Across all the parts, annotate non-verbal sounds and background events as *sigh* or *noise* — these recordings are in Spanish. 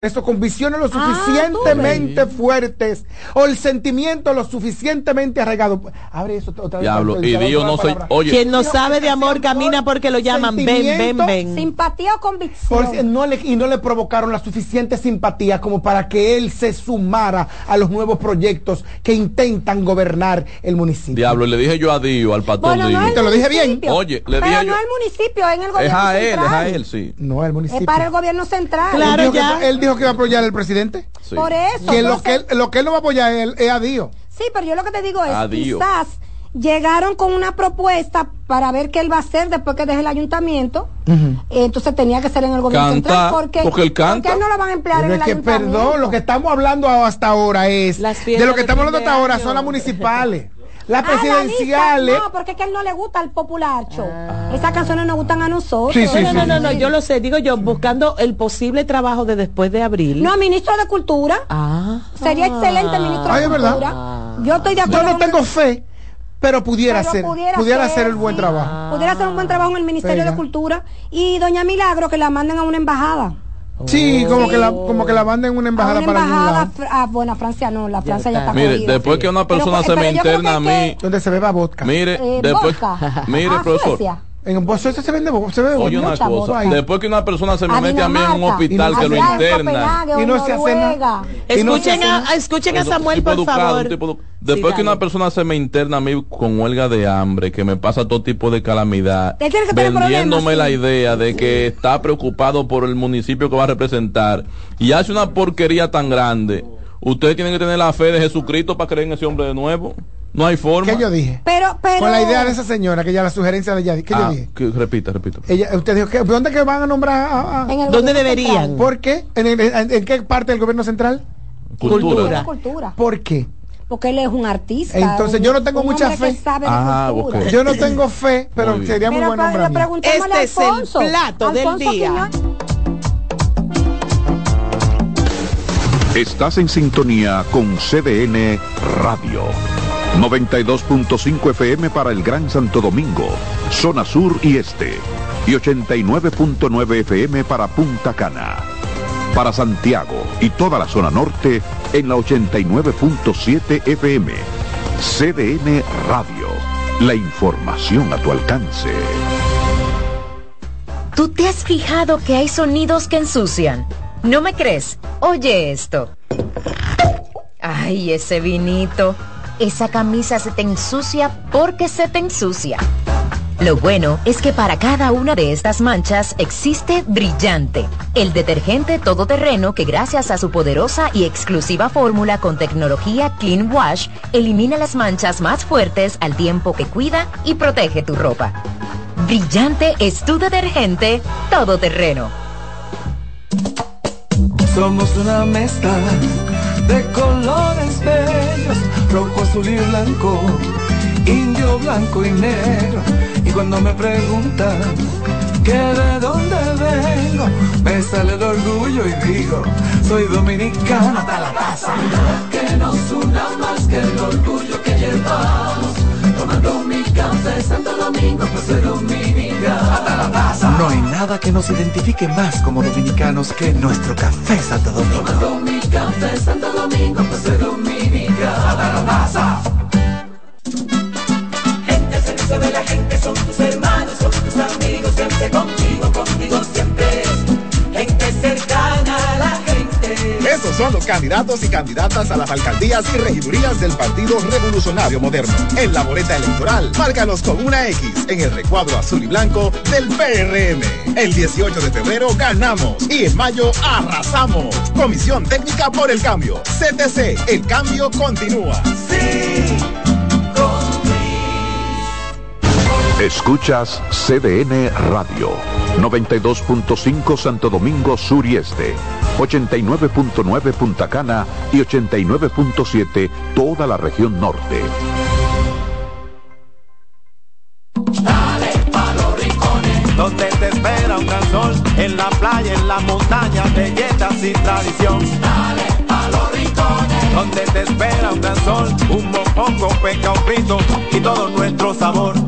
eso con visiones lo ah, suficientemente fuertes o el sentimiento lo suficientemente arraigado. Abre eso otra vez. Diablo, y Dios no soy. Oye, quien no sabe de amor camina porque lo llaman ven, ven, ven. Simpatía o convicción. no le, y no le provocaron la suficiente simpatía como para que él se sumara a los nuevos proyectos que intentan gobernar el municipio. Diablo, le dije yo a Dios, al patrón bueno, Te lo dije bien. Oye, le dije Pero no el municipio, en el gobierno es a él, central. Es a él, sí. No, el municipio. Es para el gobierno central. Claro, ya. él dijo que iba a apoyar al presidente. Por eso. Que lo, que él, lo que él no va a apoyar es, a Dios. Sí, pero yo lo que te digo es, quizás llegaron con una propuesta para ver qué él va a hacer después que deje el ayuntamiento. Entonces tenía que ser en el gobierno central. Porque, porque él canta. no lo van a emplear en el que, Perdón, lo que estamos hablando hasta ahora es. De lo que estamos hablando hasta ahora son las municipales. Las ah, presidenciales. no, porque es que a él no le gusta el populacho. Ah. Esas canciones nos gustan a nosotros. Sí, no, no, no, no, yo lo sé. Digo yo, buscando el posible trabajo de después de abril. No, ministro de Cultura. Ah. Sería excelente ministro de Cultura. Yo estoy de acuerdo. Yo no tengo fe pero pudiera ser pudiera, hacer el buen trabajo pudiera hacer un buen trabajo en el Ministerio de Cultura y doña Milagro que la manden a una embajada Sí, como que la como que la manden una embajada, una embajada para bueno, Francia no, la Francia ya, está. Mire, después que una persona se me interna a mí, donde se beba vodka. Mire, eh, después *laughs* mire, ah, profesor. En Suecia se vende se bebe Oye una cosa, después que una persona se me mete a mí en un hospital que lo interna y no se hace nada. Escuchen a, escuchen a Samuel, por favor. Después que una persona se me interna a mí con huelga de hambre, que me pasa todo tipo de calamidad, vendiéndome la idea de que está preocupado por el municipio que va a representar y hace una porquería tan grande, ustedes tienen que tener la fe de Jesucristo para creer en ese hombre de nuevo. No hay forma. ¿Qué yo dije? Pero, pero... Con la idea de esa señora, que ya la sugerencia de ella, ¿qué yo ah, dije? repita, repita. Ella, usted dijo, que, ¿dónde que van a nombrar a, ¿Dónde deberían? ¿Por qué? ¿En, qué parte del gobierno central? Cultura. Cultura. ¿Por qué? Porque él es un artista. Entonces yo no tengo mucha fe. Ah, Yo no tengo fe, pero sería muy, bueno Este es el plato del día. Estás en sintonía con CDN Radio. 92.5 FM para el Gran Santo Domingo, zona sur y este. Y 89.9 FM para Punta Cana. Para Santiago y toda la zona norte en la 89.7 FM. CDN Radio. La información a tu alcance. ¿Tú te has fijado que hay sonidos que ensucian? ¿No me crees? Oye esto. Ay, ese vinito. Esa camisa se te ensucia porque se te ensucia. Lo bueno es que para cada una de estas manchas existe Brillante, el detergente todoterreno que gracias a su poderosa y exclusiva fórmula con tecnología Clean Wash elimina las manchas más fuertes al tiempo que cuida y protege tu ropa. Brillante es tu detergente todoterreno. Somos una mezcla de colores bellos, rojo, azul y blanco, indio, blanco y negro. Y cuando me preguntan que de dónde vengo, me sale el orgullo y digo, soy dominicano hasta la taza. Que nos una más que el orgullo que llevamos, tomando mi café Santo Domingo, pues soy dominicano hasta la taza. No hay nada que nos identifique más como dominicanos que nuestro café Santo Domingo. Tomando mi café Santo Domingo, pues soy dominicano hasta la taza. Siempre contigo, contigo siempre. Gente cercana a la gente. Esos son los candidatos y candidatas a las alcaldías y regidurías del Partido Revolucionario Moderno. En la boleta electoral, márcalos con una X en el recuadro azul y blanco del PRM. El 18 de febrero ganamos y en mayo arrasamos. Comisión Técnica por el Cambio. CTC, el cambio continúa. Sí. Escuchas CDN Radio, 92.5 Santo Domingo Sur y Este, 89.9 Punta Cana y 89.7 toda la región norte. Dale pa los rincones, donde te espera un gran sol, en la playa, en la montaña, belletas y tradición. Dale pa los rincones, donde te espera un gran sol, un mopongo, peca, un frito y todo nuestro sabor.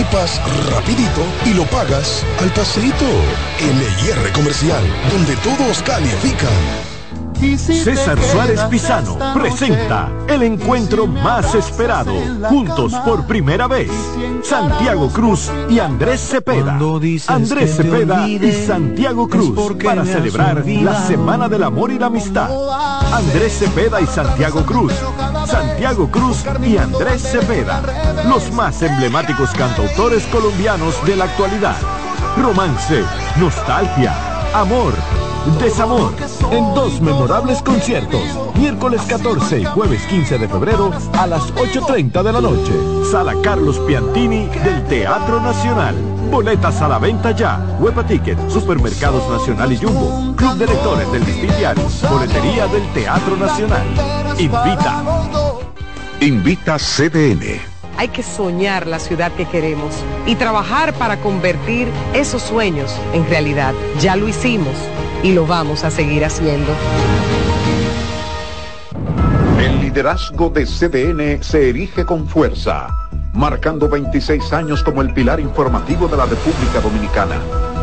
equipas rapidito y lo pagas al pasito. LIR Comercial, donde todos califican. César Suárez Pisano presenta el encuentro más esperado, juntos por primera vez, Santiago Cruz y Andrés Cepeda. Andrés Cepeda y Santiago Cruz para celebrar la Semana del Amor y la Amistad. Andrés Cepeda y Santiago Cruz. Santiago Cruz y Andrés Cepeda, los más emblemáticos cantautores colombianos de la actualidad. Romance, nostalgia, amor Desamor, en dos memorables conciertos, miércoles 14 y jueves 15 de febrero a las 8.30 de la noche. Sala Carlos Piantini del Teatro Nacional. Boletas a la venta ya. Huepa Ticket, Supermercados Nacional y Jumbo. Club de Lectores del Diario. Boletería del Teatro Nacional. Invita. Invita CDN. Hay que soñar la ciudad que queremos y trabajar para convertir esos sueños en realidad. Ya lo hicimos y lo vamos a seguir haciendo. El liderazgo de CDN se erige con fuerza, marcando 26 años como el pilar informativo de la República Dominicana.